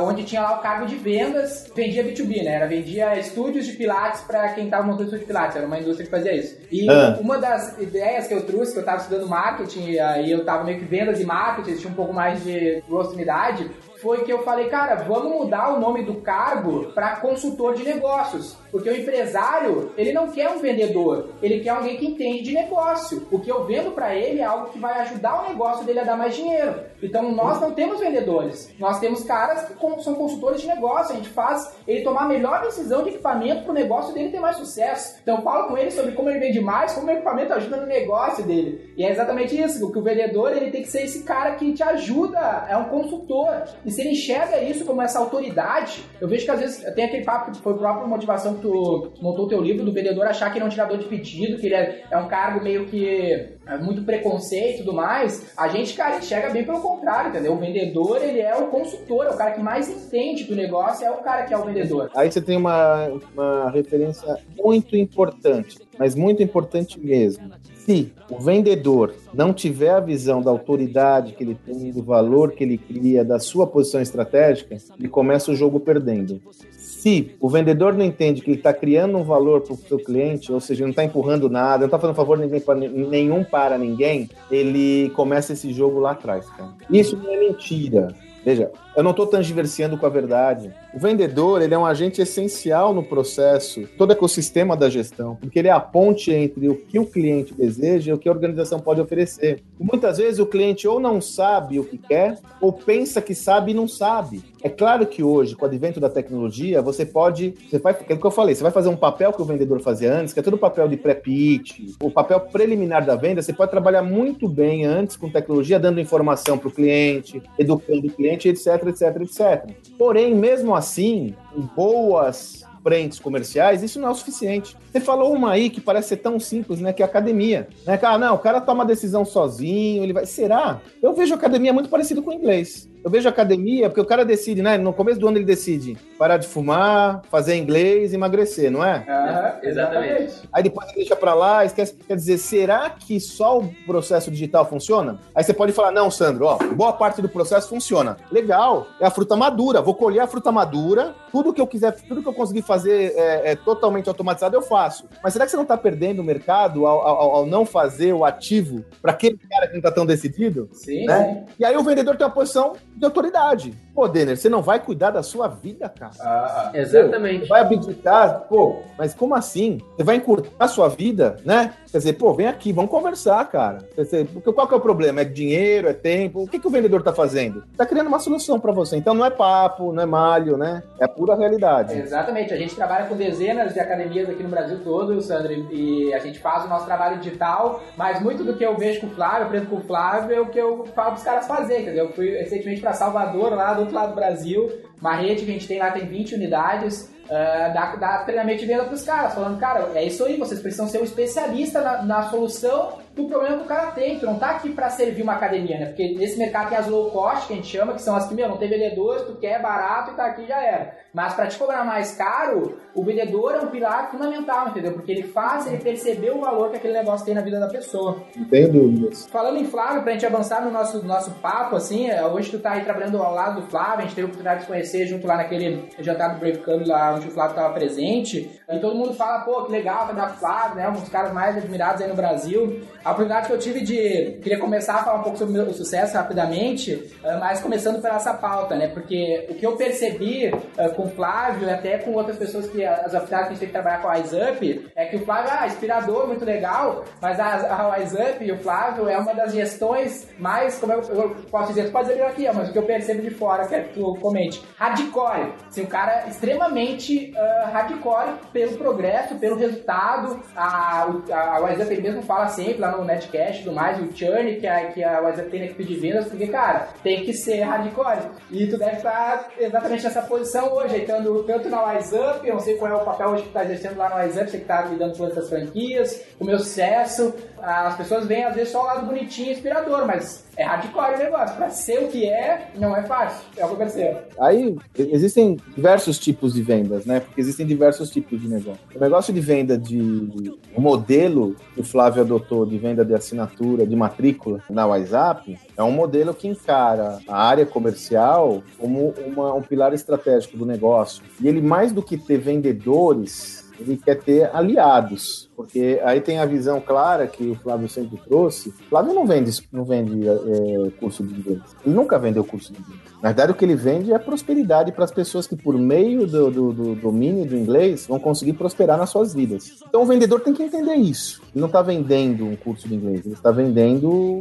onde tinha lá o cargo de vendas, vendia B2B, né? Era vendia estúdios de pilates para quem tava montando estúdio de pilates, era uma indústria que fazia isso. E Ah. uma das ideias que eu trouxe, que eu tava estudando marketing, e aí eu tava meio que vendas e marketing, tinha um pouco mais de proximidade, foi que eu falei, cara, vamos mudar o nome do cargo para consultor de negócios. Porque o empresário, ele não quer um vendedor, ele quer alguém que entende de negócio. O que eu vendo para ele é algo que vai ajudar o negócio dele a dar mais dinheiro. Então nós não temos vendedores, nós temos caras que são consultores de negócio. A gente faz ele tomar a melhor decisão de equipamento para o negócio dele ter mais sucesso. Então falo com ele sobre como ele vende mais, como o equipamento ajuda no negócio dele. E é exatamente isso, que o vendedor ele tem que ser esse cara que te ajuda, é um consultor. E se ele enxerga isso como essa autoridade, eu vejo que às vezes tem aquele papo que foi a própria motivação que tu montou o teu livro do vendedor achar que ele é um tirador de pedido, que ele é, é um cargo meio que muito preconceito e tudo mais. A gente, cara, enxerga bem pelo contrário, entendeu? O vendedor, ele é o consultor, é o cara que mais entende do negócio, é o cara que é o vendedor. Aí você tem uma, uma referência muito importante, mas muito importante mesmo. Se o vendedor não tiver a visão da autoridade que ele tem, do valor que ele cria, da sua posição estratégica, ele começa o jogo perdendo. Se o vendedor não entende que ele está criando um valor para o seu cliente, ou seja, não está empurrando nada, não está fazendo favor ninguém pra, nenhum para ninguém, ele começa esse jogo lá atrás, cara. Isso não é mentira. Veja, eu não estou transversiando com a verdade. O vendedor ele é um agente essencial no processo, todo ecossistema da gestão, porque ele é a ponte entre o que o cliente deseja e o que a organização pode oferecer. E muitas vezes o cliente ou não sabe o que quer, ou pensa que sabe e não sabe. É claro que hoje, com o advento da tecnologia, você pode. Você vai, aquilo que eu falei, você vai fazer um papel que o vendedor fazia antes, que é todo o papel de pré-pitch, o papel preliminar da venda, você pode trabalhar muito bem antes com tecnologia, dando informação para o cliente, educando o cliente, etc, etc, etc. Porém, mesmo assim, boas frentes comerciais, isso não é o suficiente. Você falou uma aí que parece ser tão simples, né? Que é academia. Né? Ah, não, o cara toma decisão sozinho, ele vai. Será? Eu vejo academia muito parecido com o inglês. Eu vejo academia porque o cara decide, né? No começo do ano ele decide parar de fumar, fazer inglês, emagrecer, não é? Ah, exatamente. Aí depois ele deixa pra lá, esquece. Quer dizer, será que só o processo digital funciona? Aí você pode falar, não, Sandro, ó, boa parte do processo funciona. Legal, é a fruta madura. Vou colher a fruta madura, tudo que eu quiser, tudo que eu conseguir fazer é, é totalmente automatizado, eu faço. Mas será que você não tá perdendo o mercado ao, ao, ao não fazer o ativo para aquele cara que não tá tão decidido? Sim, né? sim. E aí o vendedor tem uma posição de autoridade. Pô, Denner, você não vai cuidar da sua vida, cara. Ah, Exatamente. Você vai abdicar, pô, mas como assim? Você vai encurtar a sua vida, né? Quer dizer, pô, vem aqui, vamos conversar, cara. Quer dizer, porque qual que é o problema? É dinheiro, é tempo? O que, que o vendedor tá fazendo? Tá criando uma solução para você. Então não é papo, não é malho, né? É pura realidade. Exatamente. A gente trabalha com dezenas de academias aqui no Brasil todo, Sandro, e a gente faz o nosso trabalho digital, mas muito do que eu vejo com o Flávio, eu aprendo com o Flávio, é o que eu falo pros caras fazer, entendeu? Eu fui recentemente para Salvador, lá do lado do Brasil, uma rede que a gente tem lá tem 20 unidades, uh, dá, dá treinamento de venda pros caras, falando, cara, é isso aí, vocês precisam ser um especialista na, na solução do problema que o cara tem. Tu não tá aqui para servir uma academia, né? Porque nesse mercado tem as low cost, que a gente chama, que são as que, meu, não tem vendedores, tu quer barato e tá aqui já era. Mas para te cobrar mais caro, o vendedor é um pilar fundamental, entendeu? Porque ele faz ele perceber o valor que aquele negócio tem na vida da pessoa. Não tenho dúvidas. Falando em Flávio, pra gente avançar no nosso, nosso papo, assim, hoje tu tá aí trabalhando ao lado do Flávio, a gente teve a oportunidade de conhecer junto lá naquele jantar do Brave lá onde o Flávio tava presente, e todo mundo fala, pô, que legal, vai dar Flávio, né, um dos caras mais admirados aí no Brasil. A oportunidade que eu tive de... Queria começar a falar um pouco sobre o sucesso rapidamente, mas começando por essa pauta, né, porque o que eu percebi com o Flávio e até com outras pessoas que, as oficiais que a gente tem que trabalhar com a Wise Up, é que o Flávio, ah, inspirador, muito legal, mas a, a Up e o Flávio é uma das gestões mais, como eu, eu posso dizer, tu pode dizer aqui, mas o que eu percebo de fora, quero que tu comente, hardcore, assim, um cara extremamente uh, hardcore pelo progresso, pelo resultado, a, a, a ele mesmo fala sempre lá no Netcast e tudo mais, o churn que a, que a Up tem na equipe de vendas, porque, cara, tem que ser hardcore, e tu deve estar exatamente nessa posição hoje, aí, tanto, na Up, eu não sei qual é o papel hoje que tu tá exercendo lá Wise Up, você que tá lidando com essas franquias, o meu sucesso, as pessoas veem às vezes só o lado bonitinho, inspirador, mas é hardcore o negócio. Pra ser o que é, não é fácil. É o que eu percebo. Aí existem diversos tipos de vendas, né? Porque existem diversos tipos de negócio. O negócio de venda de. O modelo que o Flávio adotou de venda de assinatura, de matrícula na WhatsApp, é um modelo que encara a área comercial como uma, um pilar estratégico do negócio. E ele, mais do que ter vendedores, ele quer ter aliados. Porque aí tem a visão clara que o Flávio sempre trouxe. Flávio não vende, não vende é, curso de inglês. Ele nunca vendeu curso de inglês. Na verdade, o que ele vende é prosperidade para as pessoas que, por meio do, do, do, domínio do inglês, vão conseguir prosperar nas suas vidas. Então, o vendedor tem que entender isso. Ele não está vendendo um curso de inglês, ele está vendendo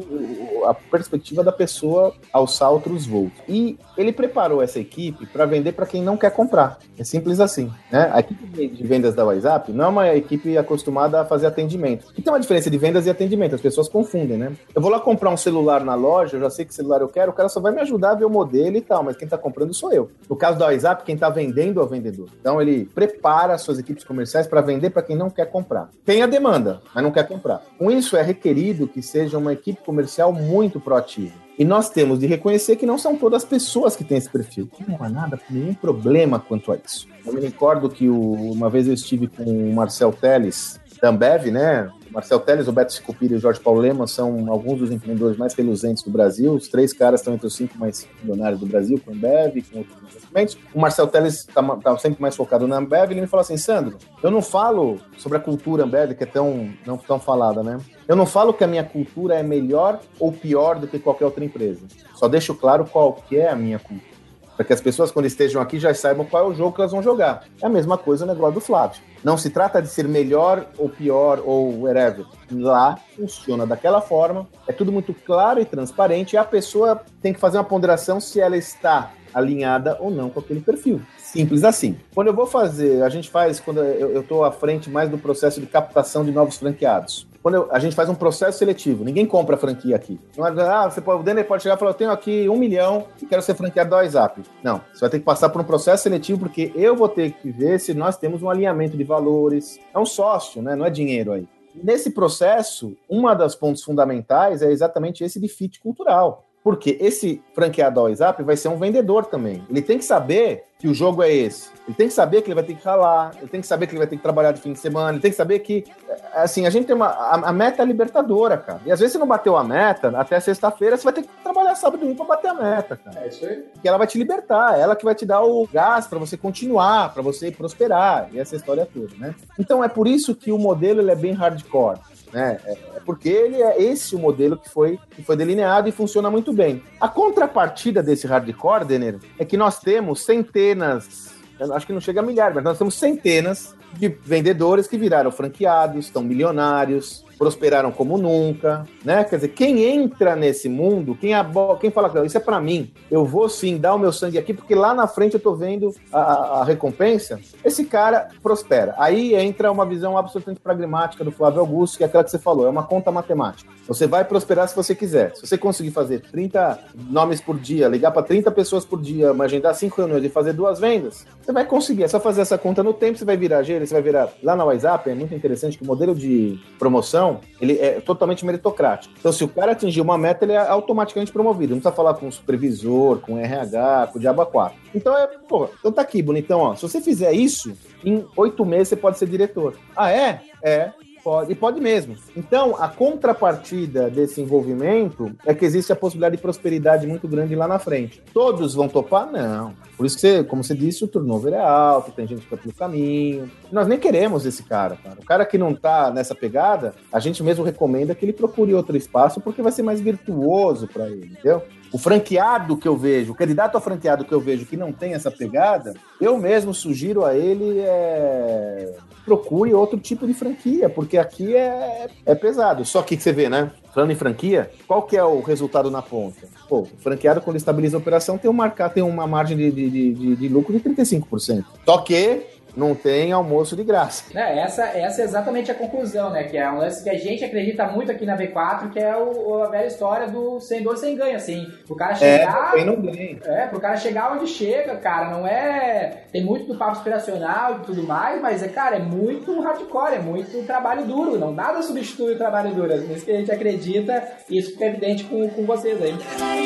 a perspectiva da pessoa alçar outros voos. E ele preparou essa equipe para vender para quem não quer comprar. É simples assim. Né? A equipe de vendas da WhatsApp não é uma equipe acostumada a fazer atendimento. E tem uma diferença de vendas e atendimento, as pessoas confundem, né? Eu vou lá comprar um celular na loja, eu já sei que celular eu quero, o cara só vai me ajudar a ver o modelo e tal, mas quem está comprando sou eu. No caso da WhatsApp, quem está vendendo é o vendedor. Então ele prepara as suas equipes comerciais para vender para quem não quer comprar. Tem a demanda, mas não quer comprar. Com isso é requerido que seja uma equipe comercial muito proativa. E nós temos de reconhecer que não são todas as pessoas que têm esse perfil. Não há nada, nenhum problema quanto a isso. Eu me recordo que o, uma vez eu estive com o Marcel Teles, da Ambev, né? Marcel Teles, o Beto Sicupira e o Jorge Paulo Lema são alguns dos empreendedores mais reluzentes do Brasil. Os três caras estão entre os cinco mais milionários do Brasil, com a Ambev, com outros investimentos. O Marcel Teles está tá sempre mais focado na Ambev. Ele me falou assim, Sandro, eu não falo sobre a cultura Ambev, que é tão, não tão falada, né? Eu não falo que a minha cultura é melhor ou pior do que qualquer outra empresa. Só deixo claro qual que é a minha cultura para que as pessoas, quando estejam aqui, já saibam qual é o jogo que elas vão jogar. É a mesma coisa no negócio do Flávio. Não se trata de ser melhor ou pior ou whatever. Lá funciona daquela forma, é tudo muito claro e transparente, e a pessoa tem que fazer uma ponderação se ela está alinhada ou não com aquele perfil. Simples assim. Quando eu vou fazer, a gente faz, quando eu estou à frente mais do processo de captação de novos franqueados quando eu, a gente faz um processo seletivo, ninguém compra franquia aqui. É, ah, você pode, o Denner pode chegar e falar, eu tenho aqui um milhão e quero ser franqueado do WhatsApp. Não, você vai ter que passar por um processo seletivo, porque eu vou ter que ver se nós temos um alinhamento de valores. É um sócio, né? Não é dinheiro aí. Nesse processo, uma das pontos fundamentais é exatamente esse de fit cultural. Porque esse franqueado do WhatsApp vai ser um vendedor também. Ele tem que saber que o jogo é esse. Ele tem que saber que ele vai ter que ralar, ele tem que saber que ele vai ter que trabalhar de fim de semana, ele tem que saber que, é, assim, a gente tem uma. A, a meta é libertadora, cara. E às vezes você não bateu a meta, até sexta-feira você vai ter que trabalhar sábado e domingo pra bater a meta, cara. É isso aí. Porque ela vai te libertar, ela que vai te dar o gás para você continuar, para você prosperar, e essa história toda, né? Então é por isso que o modelo ele é bem hardcore. Né? É, é porque ele é esse o modelo que foi, que foi delineado e funciona muito bem. A contrapartida desse hardcore, Denner, é que nós temos centenas, acho que não chega a milhares, mas nós temos centenas de vendedores que viraram franqueados, estão milionários, prosperaram como nunca, né? Quer dizer, quem entra nesse mundo, quem, abo... quem fala isso é para mim, eu vou sim dar o meu sangue aqui, porque lá na frente eu tô vendo a, a, recompensa, esse cara prospera. Aí entra uma visão absolutamente pragmática do Flávio Augusto, que é aquela que você falou, é uma conta matemática. Você vai prosperar se você quiser. Se você conseguir fazer 30 nomes por dia, ligar para 30 pessoas por dia, agendar 5 reuniões e fazer duas vendas, você vai conseguir. É só fazer essa conta no tempo, você vai virar gerente, você vai virar lá na WhatsApp, é muito interessante que o modelo de promoção ele é totalmente meritocrático. Então, se o cara atingir uma meta, ele é automaticamente promovido. Não precisa falar com o supervisor, com o RH, com o Diabo 4. Então, é, pô, então tá aqui, bonitão, ó. Se você fizer isso, em oito meses você pode ser diretor. Ah, é? É. Pode, e pode mesmo. Então, a contrapartida desse envolvimento é que existe a possibilidade de prosperidade muito grande lá na frente. Todos vão topar? Não. Por isso que, você, como você disse, o turnover é alto, tem gente que fica pelo caminho. Nós nem queremos esse cara, cara. O cara que não tá nessa pegada, a gente mesmo recomenda que ele procure outro espaço porque vai ser mais virtuoso para ele, entendeu? O franqueado que eu vejo, o candidato a franqueado que eu vejo que não tem essa pegada, eu mesmo sugiro a ele é... procure outro tipo de franquia, porque aqui é, é pesado. Só que você vê, né? Falando em franquia, qual que é o resultado na ponta? Pô, o franqueado, quando estabiliza a operação, tem, um marcar, tem uma margem de, de, de, de lucro de 35%. Só que não tem almoço de graça. É, essa, essa é exatamente a conclusão, né? Que é um lance que a gente acredita muito aqui na V4, que é o, a velha história do sem dor, sem ganho, assim. O cara é, chegar. É, não ganha. É, pro cara chegar onde chega, cara, não é. Tem muito do papo inspiracional e tudo mais, mas, é, cara, é muito hardcore, é muito trabalho duro. Não nada substitui o trabalho duro. É isso que a gente acredita e isso fica evidente com, com vocês aí.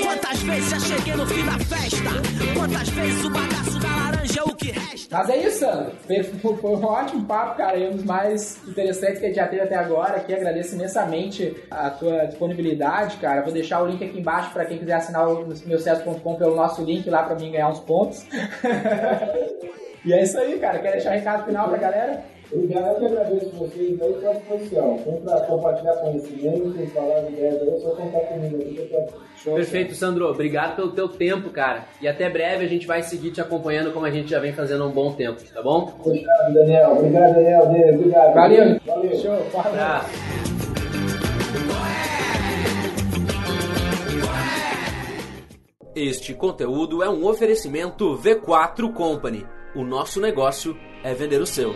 Quantas vezes já cheguei no fim da festa? Quantas vezes o bagaço Mas é isso, Sandro. Foi um ótimo papo, cara, e um dos mais interessantes que a gente já teve até agora. Aqui agradeço imensamente a tua disponibilidade, cara. Vou deixar o link aqui embaixo para quem quiser assinar o meucesso.com pelo nosso link lá para mim ganhar uns pontos. <laughs> e é isso aí, cara. Quer deixar um recado final pra galera? Obrigado, eu que agradeço vocês aí pela disposição. Vem para compartilhar conhecimento, falar de ideias aí, é só contar comigo aqui. Perfeito, Sandro. Obrigado pelo teu tempo, cara. E até breve a gente vai seguir te acompanhando como a gente já vem fazendo há um bom tempo, tá bom? Obrigado, Daniel. Obrigado, Daniel. Obrigado. Valeu. Valeu. Show. Abraço. Este conteúdo é um oferecimento V4 Company. O nosso negócio é vender o seu.